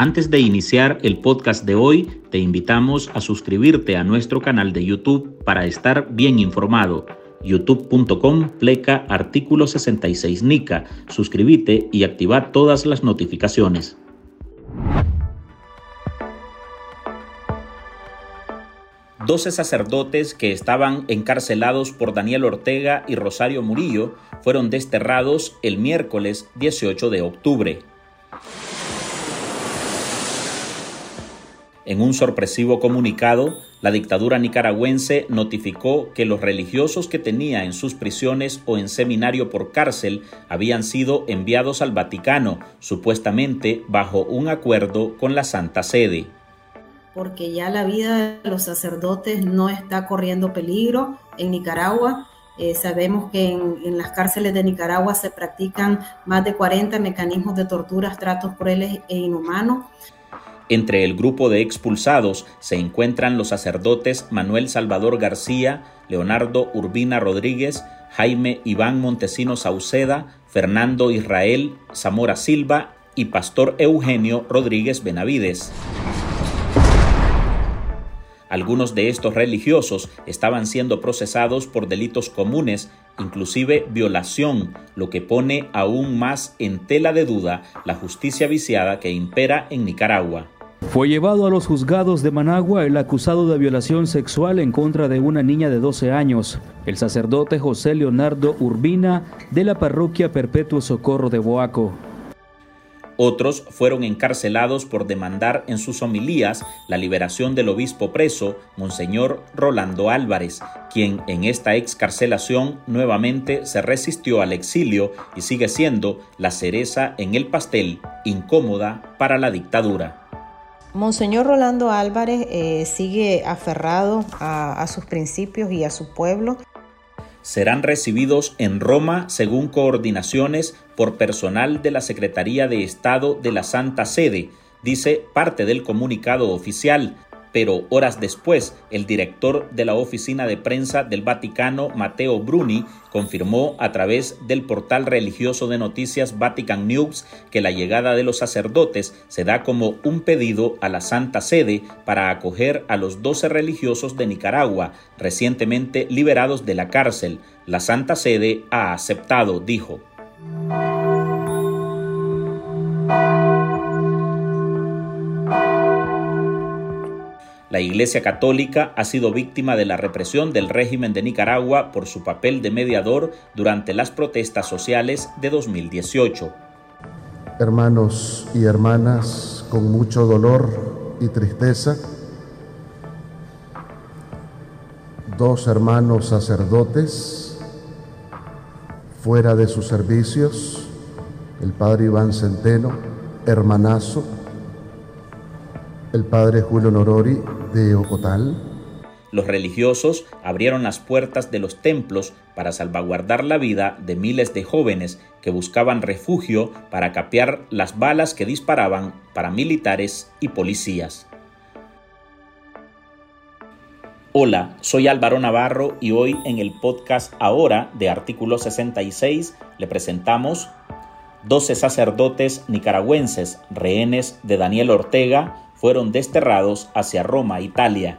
Antes de iniciar el podcast de hoy, te invitamos a suscribirte a nuestro canal de YouTube para estar bien informado. youtube.com pleca artículo 66 NICA. Suscríbete y activa todas las notificaciones. 12 sacerdotes que estaban encarcelados por Daniel Ortega y Rosario Murillo fueron desterrados el miércoles 18 de octubre. En un sorpresivo comunicado, la dictadura nicaragüense notificó que los religiosos que tenía en sus prisiones o en seminario por cárcel habían sido enviados al Vaticano, supuestamente bajo un acuerdo con la Santa Sede porque ya la vida de los sacerdotes no está corriendo peligro en Nicaragua. Eh, sabemos que en, las cárceles de Nicaragua se practican más de 40 mecanismos de torturas, tratos crueles e inhumanos. Entre el grupo de expulsados se encuentran los sacerdotes Manuel Salvador García, Leonardo Urbina Rodríguez, Jaime Iván Montesinos Sauceda, Fernando Israel Zamora Silva y Pastor Eugenio Rodríguez Benavides. Algunos de estos religiosos estaban siendo procesados por delitos comunes, inclusive violación, lo que pone aún más en tela de duda la justicia viciada que impera en Nicaragua. Fue llevado a los juzgados de Managua el acusado de violación sexual en contra de una niña de 12 años, el sacerdote José Leonardo Urbina de la parroquia Perpetuo Socorro de Boaco. Otros fueron encarcelados por demandar en sus homilías la liberación del obispo preso, Monseñor Rolando Álvarez, quien en esta excarcelación nuevamente se resistió al exilio y sigue siendo la cereza en el pastel incómoda para la dictadura. Monseñor Rolando Álvarez eh, sigue aferrado a sus principios y a su pueblo. Serán recibidos en Roma según coordinaciones por personal de la Secretaría de Estado de la Santa Sede, dice parte del comunicado oficial pero horas después el director de la oficina de prensa del Vaticano, Matteo Bruni, confirmó a través del portal religioso de noticias Vatican News que la llegada de los sacerdotes se da como un pedido a la Santa Sede para acoger a los doce religiosos de Nicaragua, recientemente liberados de la cárcel. La Santa Sede ha aceptado, dijo. La Iglesia Católica ha sido víctima de la represión del régimen de Nicaragua por su papel de mediador durante las protestas sociales de 2018. Hermanos y hermanas, con mucho dolor y tristeza, dos hermanos sacerdotes fuera de sus servicios, el padre Iván Centeno, hermanazo, el padre Julio Norori de Ocotal. Los religiosos abrieron las puertas de los templos para salvaguardar la vida de miles de jóvenes que buscaban refugio para capear las balas que disparaban paramilitares y policías. Hola, soy Álvaro Navarro y hoy en el podcast Ahora de Artículo 66 le presentamos 12 sacerdotes nicaragüenses, rehenes de Daniel Ortega, fueron desterrados hacia Roma, Italia.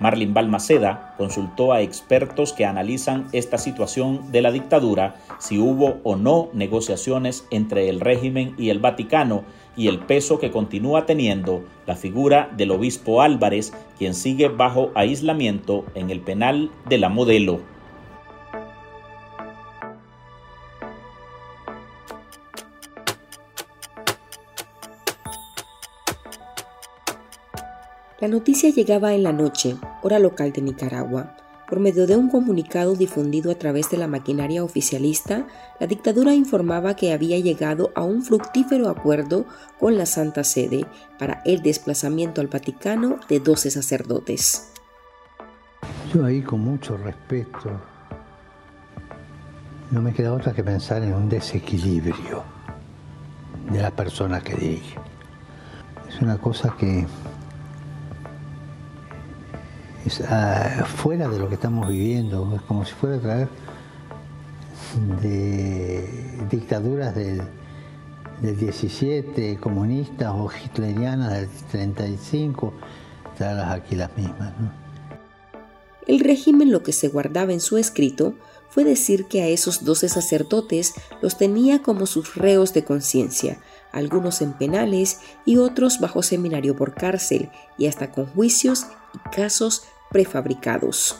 Marlin Balmaceda consultó a expertos que analizan esta situación de la dictadura, si hubo o no negociaciones entre el régimen y el Vaticano y el peso que continúa teniendo la figura del obispo Álvarez, quien sigue bajo aislamiento en el penal de la modelo. La noticia llegaba en la noche, hora local de Nicaragua. Por medio de un comunicado difundido a través de la maquinaria oficialista, la dictadura informaba que había llegado a un fructífero acuerdo con la Santa Sede para el desplazamiento al Vaticano de 12 sacerdotes. Yo ahí con mucho respeto, no me queda otra que pensar en un desequilibrio de la persona que dirige. Es una cosa que es ah, fuera de lo que estamos viviendo, es como si fuera a traer de dictaduras del, del 17, comunistas o hitlerianas del 35, traerlas aquí las mismas. El régimen lo que se guardaba en su escrito fue decir que a esos doce sacerdotes los tenía como sus reos de conciencia, algunos en penales y otros bajo seminario por cárcel y hasta con juicios y casos prefabricados.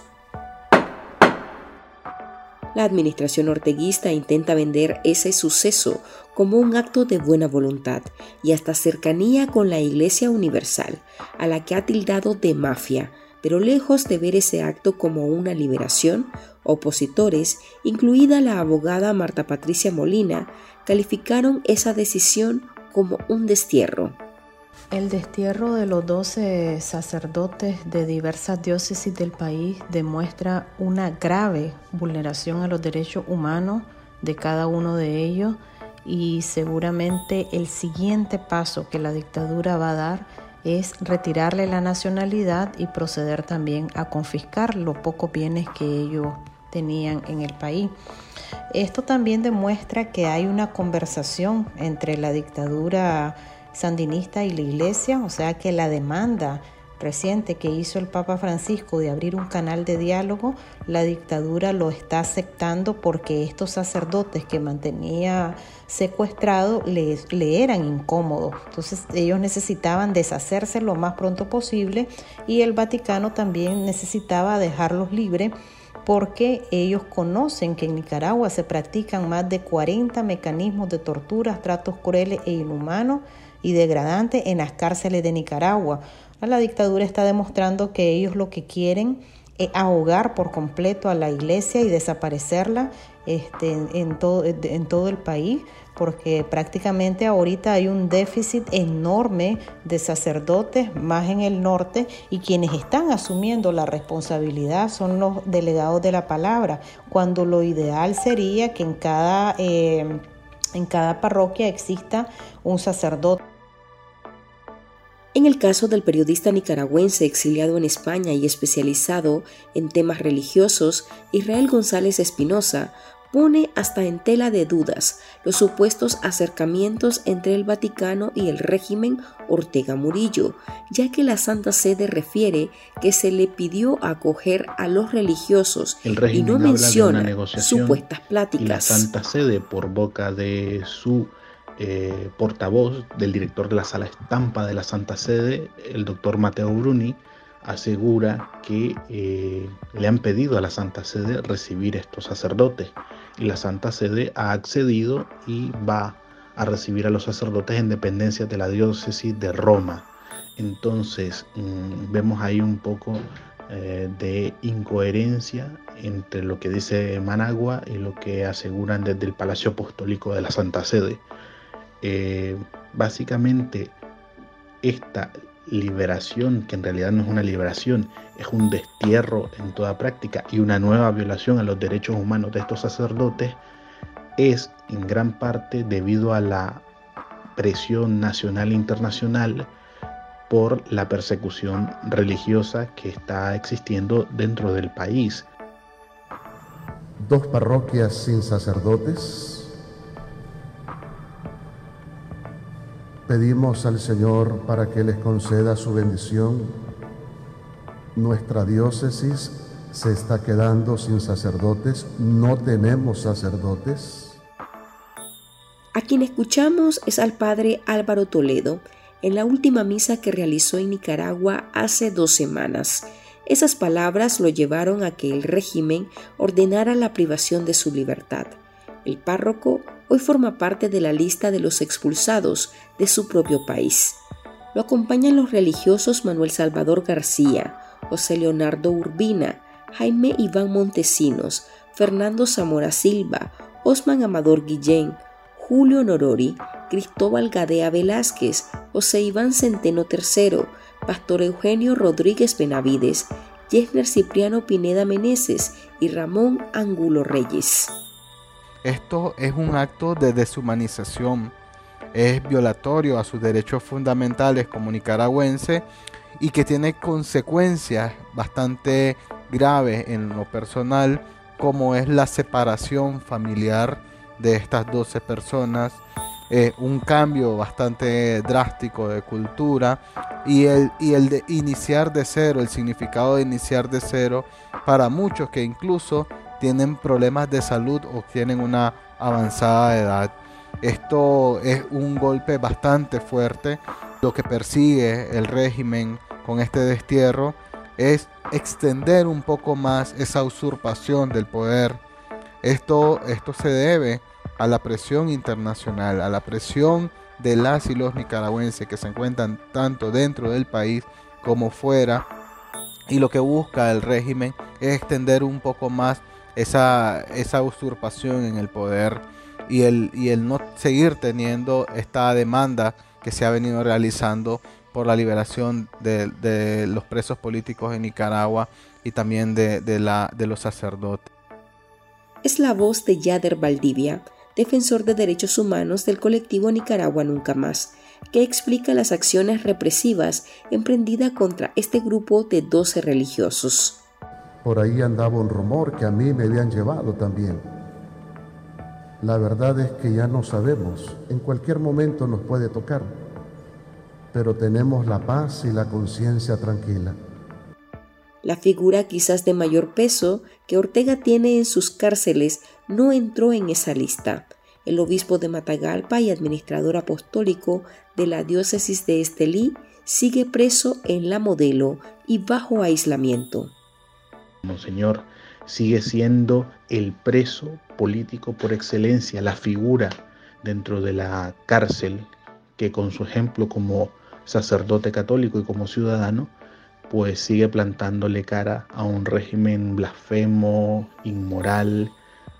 La administración orteguista intenta vender ese suceso como un acto de buena voluntad y hasta cercanía con la Iglesia Universal, a la que ha tildado de mafia, pero lejos de ver ese acto como una liberación, opositores, incluida la abogada Marta Patricia Molina, calificaron esa decisión como un destierro. El destierro de los doce sacerdotes de diversas diócesis del país demuestra una grave vulneración a los derechos humanos de cada uno de ellos y seguramente el siguiente paso que la dictadura va a dar es retirarle la nacionalidad y proceder también a confiscar los pocos bienes que ellos tenían en el país. Esto también demuestra que hay una conversación entre la dictadura sandinista y la iglesia, o sea que la demanda reciente que hizo el Papa Francisco de abrir un canal de diálogo, la dictadura lo está aceptando porque estos sacerdotes que mantenía secuestrado le, le, eran incómodos. Entonces ellos necesitaban deshacerse lo más pronto posible y el Vaticano también necesitaba dejarlos libres porque ellos conocen que en Nicaragua se practican más de 40 mecanismos de torturas, tratos crueles e inhumanos y degradantes en las cárceles de Nicaragua. La dictadura está demostrando que ellos lo que quieren es ahogar por completo a la iglesia y desaparecerla este, en, todo, en todo el país, porque prácticamente ahorita hay un déficit enorme de sacerdotes, más en el norte, y quienes están asumiendo la responsabilidad son los delegados de la palabra, cuando lo ideal sería que en cada, eh, en cada parroquia exista un sacerdote. En el caso del periodista nicaragüense exiliado en España y especializado en temas religiosos, Israel González Espinosa pone hasta en tela de dudas los supuestos acercamientos entre el Vaticano y el régimen Ortega Murillo, ya que la Santa Sede refiere que se le pidió acoger a los religiosos y no menciona supuestas pláticas. la Santa Sede, por boca de su eh, portavoz del director de la sala estampa de la Santa Sede, el doctor Mateo Bruni, asegura que eh, le han pedido a la Santa Sede recibir estos sacerdotes y la Santa Sede ha accedido y va a recibir a los sacerdotes en dependencia de la diócesis de Roma. Entonces mm, vemos ahí un poco eh, de incoherencia entre lo que dice Managua y lo que aseguran desde el Palacio Apostólico de la Santa Sede. Eh, básicamente esta liberación, que en realidad no es una liberación, es un destierro en toda práctica y una nueva violación a los derechos humanos de estos sacerdotes, es en gran parte debido a la presión nacional e internacional por la persecución religiosa que está existiendo dentro del país. Dos parroquias sin sacerdotes Pedimos al Señor para que les conceda su bendición. Nuestra diócesis se está quedando sin sacerdotes, no tenemos sacerdotes. A quien escuchamos es al padre Álvaro Toledo en la última misa que realizó en Nicaragua hace dos semanas. Esas palabras lo llevaron a que el régimen ordenara la privación de su libertad. El párroco hoy forma parte de la lista de los expulsados de su propio país. Lo acompañan los religiosos Manuel Salvador García, José Leonardo Urbina, Jaime Iván Montesinos, Fernando Zamora Silva, Osman Amador Guillén, Julio Norori, Cristóbal Gadea Velázquez, José Iván Centeno III, Pastor Eugenio Rodríguez Benavides, Yesner Cipriano Pineda Meneses y Ramón Angulo Reyes. Esto es un acto de deshumanización, es violatorio a sus derechos fundamentales como nicaragüense y que tiene consecuencias bastante graves en lo personal, como es la separación familiar de estas 12 personas eh, un cambio bastante drástico de cultura y el, y el de iniciar de cero, el significado de iniciar de cero para muchos que incluso tienen problemas de salud o tienen una avanzada edad. Esto es un golpe bastante fuerte. Lo que persigue el régimen con este destierro es extender un poco más esa usurpación del poder. Esto, esto se debe a la presión internacional, a la presión de las y los nicaragüenses que se encuentran tanto dentro del país como fuera. Y lo que busca el régimen es extender un poco más esa, esa usurpación en el poder y el, y el no seguir teniendo esta demanda que se ha venido realizando por la liberación de, los presos políticos en Nicaragua y también de, la, de los sacerdotes. Es la voz de Yader Valdivia, defensor de derechos humanos del colectivo Nicaragua Nunca Más, que explica las acciones represivas emprendidas contra este grupo de 12 religiosos. Por ahí andaba un rumor que a mí me habían llevado también. La verdad es que ya no sabemos, en cualquier momento nos puede tocar, pero tenemos la paz y la conciencia tranquila. La figura quizás de mayor peso que Ortega tiene en sus cárceles no entró en esa lista. El obispo de Matagalpa y administrador apostólico de la diócesis de Estelí sigue preso en la modelo y bajo aislamiento. Monseñor sigue siendo el preso político por excelencia, la figura dentro de la cárcel que con su ejemplo como sacerdote católico y como ciudadano pues sigue plantándole cara a un régimen blasfemo, inmoral,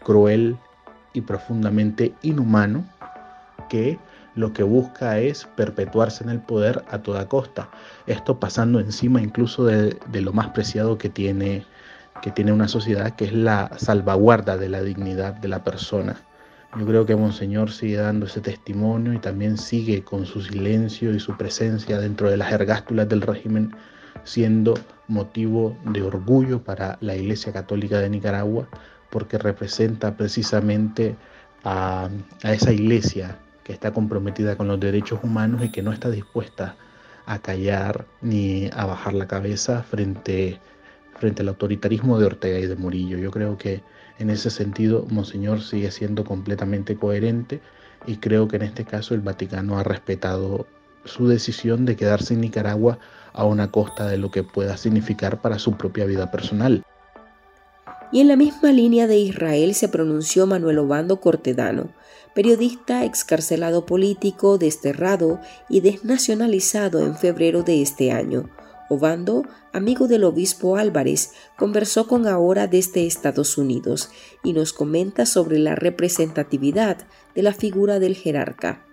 cruel y profundamente inhumano que lo que busca es perpetuarse en el poder a toda costa. Esto pasando encima incluso de, lo más preciado que tiene, que tiene una sociedad, que es la salvaguarda de la dignidad de la persona. Yo creo que Monseñor sigue dando ese testimonio y también sigue con su silencio y su presencia dentro de las ergástulas del régimen siendo motivo de orgullo para la Iglesia Católica de Nicaragua, porque representa precisamente a, esa iglesia que está comprometida con los derechos humanos y que no está dispuesta a callar ni a bajar la cabeza frente, frente al autoritarismo de Ortega y de Murillo. Yo creo que en ese sentido Monseñor sigue siendo completamente coherente y creo que en este caso el Vaticano ha respetado su decisión de quedarse en Nicaragua a una costa de lo que pueda significar para su propia vida personal. Y en la misma línea de Israel se pronunció Manuel Obando Cortedano, periodista excarcelado político, desterrado y desnacionalizado en febrero de este año. Obando, amigo del obispo Álvarez, conversó con ahora desde Estados Unidos y nos comenta sobre la representatividad de la figura del jerarca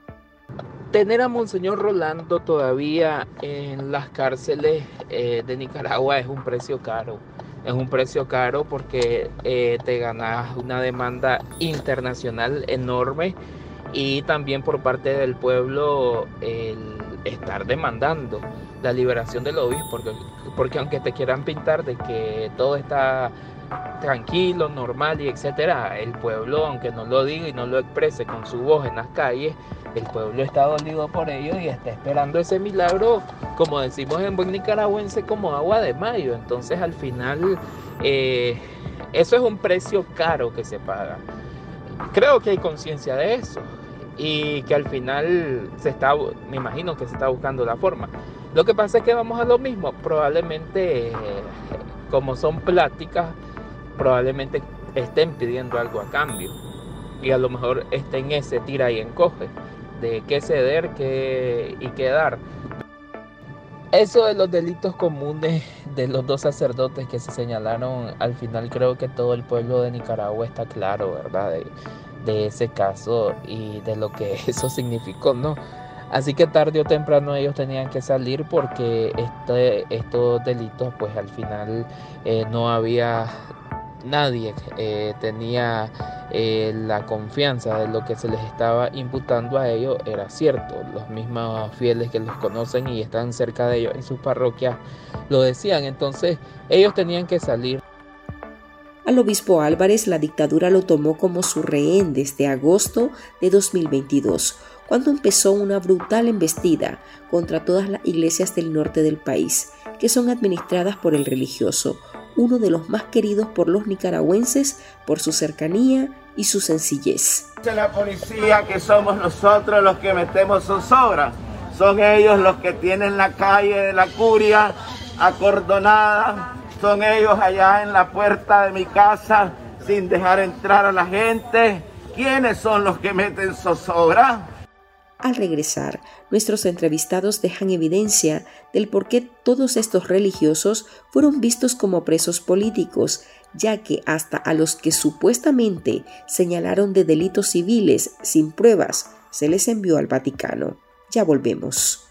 tener a Monseñor Rolando todavía en las cárceles eh, de Nicaragua es un precio caro. Es un precio caro porque eh, te ganas una demanda internacional enorme y también por parte del pueblo el estar demandando la liberación del obispo, porque, porque aunque te quieran pintar de que todo está tranquilo, normal y etcétera, el pueblo, aunque no lo diga y no lo exprese con su voz en las calles, el pueblo está dolido por ello y está esperando ese milagro, como decimos en buen nicaragüense, como agua de mayo. Entonces al final eh, eso es un precio caro que se paga. Creo que hay conciencia de eso y que al final se está, me imagino que se está buscando la forma. Lo que pasa es que vamos a lo mismo, probablemente como son pláticas, probablemente estén pidiendo algo a cambio y a lo mejor estén ese tira y encoge de qué ceder qué, y qué dar. Eso de los delitos comunes de los dos sacerdotes que se señalaron, al final creo que todo el pueblo de Nicaragua está claro, ¿verdad? De ese caso y de lo que eso significó, ¿no? Así que tarde o temprano ellos tenían que salir porque este, estos delitos, pues al final eh, no había nadie eh, tenía eh, la confianza de lo que se les estaba imputando a ellos era cierto. Los mismos fieles que los conocen y están cerca de ellos en sus parroquias lo decían. Entonces ellos tenían que salir. Al obispo Álvarez la dictadura lo tomó como su rehén desde agosto de 2022 cuando empezó una brutal embestida contra todas las iglesias del norte del país, que son administradas por el religioso, uno de los más queridos por los nicaragüenses por su cercanía y su sencillez. La policía que somos nosotros los que metemos zozobra, son ellos los que tienen la calle de la curia acordonada, son ellos allá en la puerta de mi casa sin dejar entrar a la gente. ¿Quiénes son los que meten zozobra? Al regresar, nuestros entrevistados dejan evidencia del por qué todos estos religiosos fueron vistos como presos políticos, ya que hasta a los que supuestamente señalaron de delitos civiles sin pruebas se les envió al Vaticano. Ya volvemos.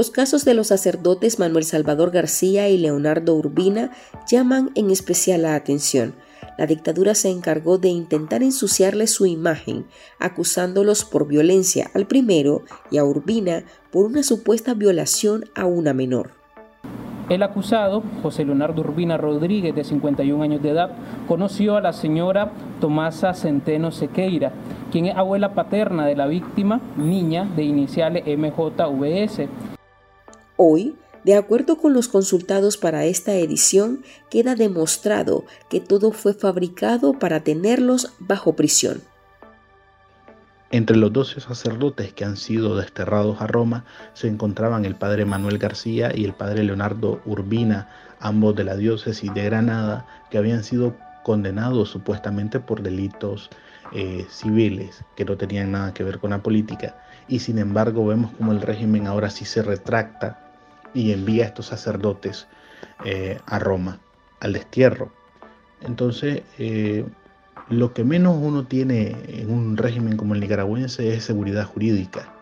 Los casos de los sacerdotes Manuel Salvador García y Leonardo Urbina llaman en especial la atención. La dictadura se encargó de intentar ensuciarles su imagen, acusándolos por violencia al primero y a Urbina por una supuesta violación a una menor. El acusado, José Leonardo Urbina Rodríguez, de 51 años de edad, conoció a la señora Tomasa Centeno Sequeira, quien es abuela paterna de la víctima, niña de iniciales MJVS. Hoy, de acuerdo con los consultados para esta edición, queda demostrado que todo fue fabricado para tenerlos bajo prisión. Entre los doce sacerdotes que han sido desterrados a Roma se encontraban el padre Manuel García y el padre Leonardo Urbina, ambos de la diócesis de Granada, que habían sido condenados supuestamente por delitos eh, civiles que no tenían nada que ver con la política. Y sin embargo vemos como el régimen ahora sí se retracta y envía a estos sacerdotes eh, a Roma, al destierro. Entonces, eh, lo que menos uno tiene en un régimen como el nicaragüense es seguridad jurídica.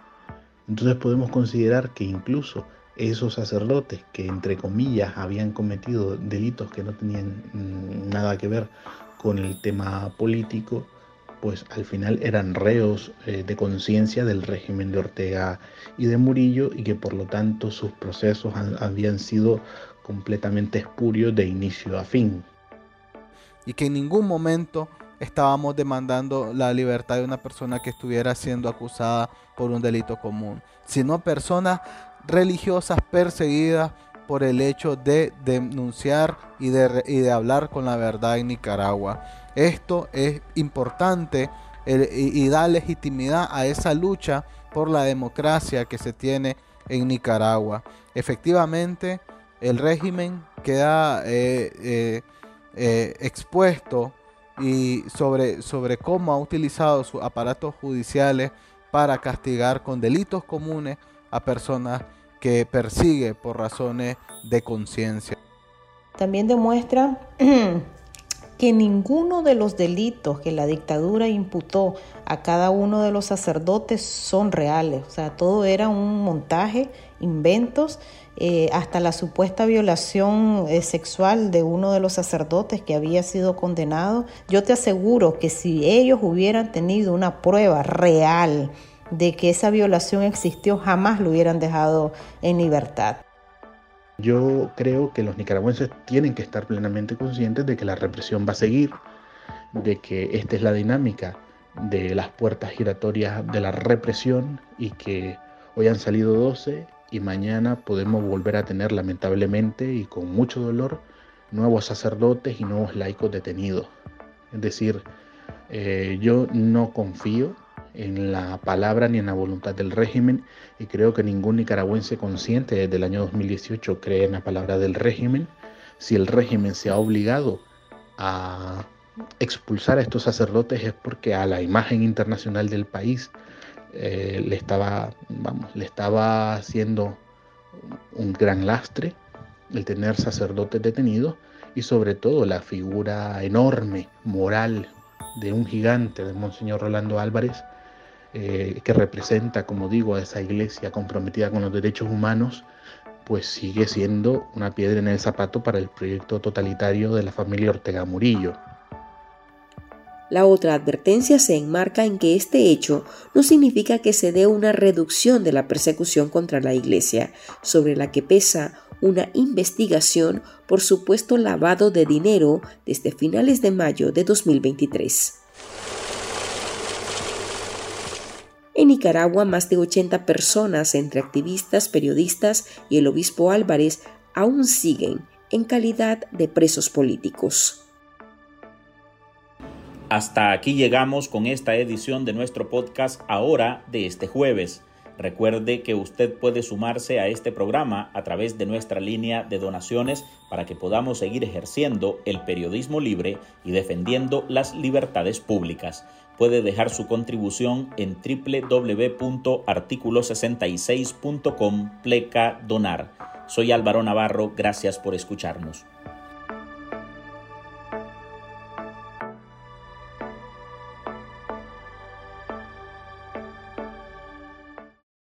Entonces podemos considerar que incluso esos sacerdotes que entre comillas habían cometido delitos que no tenían mm, nada que ver con el tema político, pues al final eran reos eh, de conciencia del régimen de Ortega y de Murillo y que por lo tanto sus procesos habían sido completamente espurios de inicio a fin. Y que en ningún momento estábamos demandando la libertad de una persona que estuviera siendo acusada por un delito común, sino personas religiosas perseguidas por el hecho de denunciar y de, hablar con la verdad en Nicaragua. Esto es importante y, da legitimidad a esa lucha por la democracia que se tiene en Nicaragua. Efectivamente, el régimen queda eh, eh, eh, expuesto y sobre, sobre cómo ha utilizado sus aparatos judiciales para castigar con delitos comunes a personas que persigue por razones de conciencia. También demuestra que ninguno de los delitos que la dictadura imputó a cada uno de los sacerdotes son reales. O sea, todo era un montaje, inventos, eh, hasta la supuesta violación eh, sexual de uno de los sacerdotes que había sido condenado. Yo te aseguro que si ellos hubieran tenido una prueba real de que esa violación existió, jamás lo hubieran dejado en libertad. Yo creo que los nicaragüenses tienen que estar plenamente conscientes de que la represión va a seguir, de que esta es la dinámica de las puertas giratorias de la represión y que hoy han salido 12 y mañana podemos volver a tener lamentablemente y con mucho dolor nuevos sacerdotes y nuevos laicos detenidos. Es decir, eh, yo no confío en la palabra ni en la voluntad del régimen y creo que ningún nicaragüense consciente desde el año 2018 cree en la palabra del régimen. Si el régimen se ha obligado a expulsar a estos sacerdotes es porque a la imagen internacional del país eh, le estaba, vamos, le estaba haciendo un gran lastre el tener sacerdotes detenidos y sobre todo la figura enorme, moral, de un gigante, de Monseñor Rolando Álvarez, eh, que representa, como digo, a esa iglesia comprometida con los derechos humanos, pues sigue siendo una piedra en el zapato para el proyecto totalitario de la familia Ortega Murillo. La otra advertencia se enmarca en que este hecho no significa que se dé una reducción de la persecución contra la Iglesia, sobre la que pesa una investigación por supuesto lavado de dinero desde finales de mayo de 2023. En Nicaragua, más de 80 personas, entre activistas, periodistas y el obispo Álvarez, aún siguen en calidad de presos políticos. Hasta aquí llegamos con esta edición de nuestro podcast ahora de este jueves. Recuerde que usted puede sumarse a este programa a través de nuestra línea de donaciones para que podamos seguir ejerciendo el periodismo libre y defendiendo las libertades públicas. Puede dejar su contribución en www.articulo66.com pleca donar. Soy Álvaro Navarro, gracias por escucharnos.